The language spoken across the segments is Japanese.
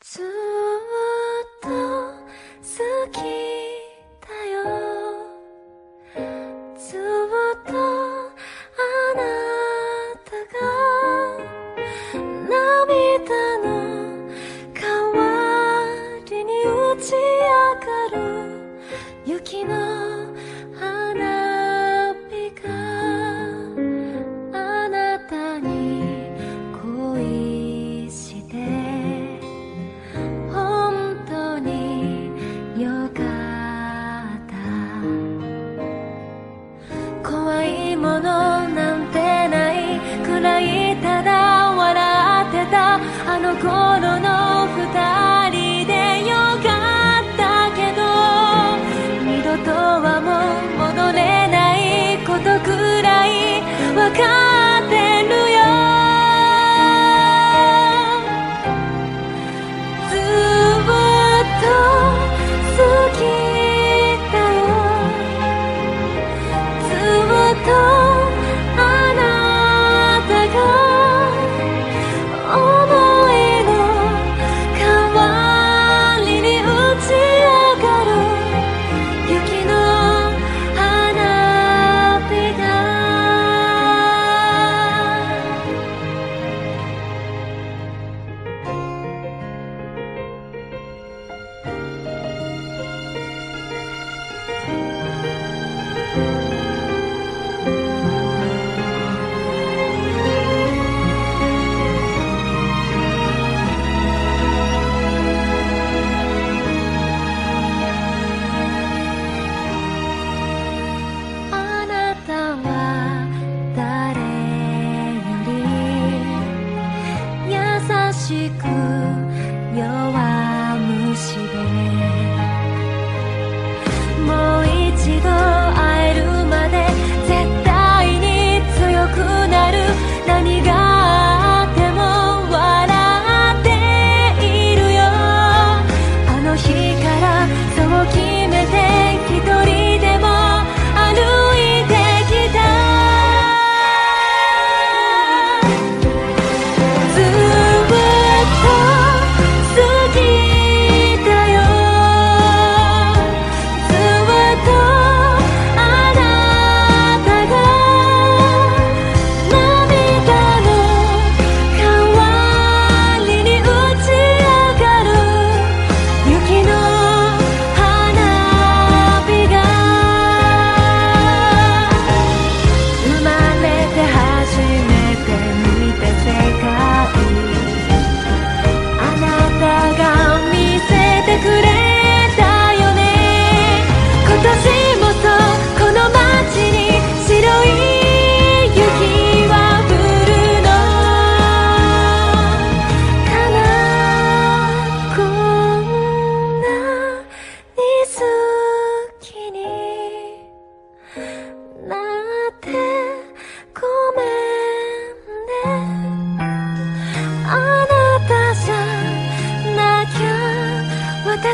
ずっと好きだよ。ずっとあなたが涙の代わりに打ちわかるしくよ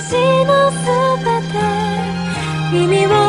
私のすべて。耳を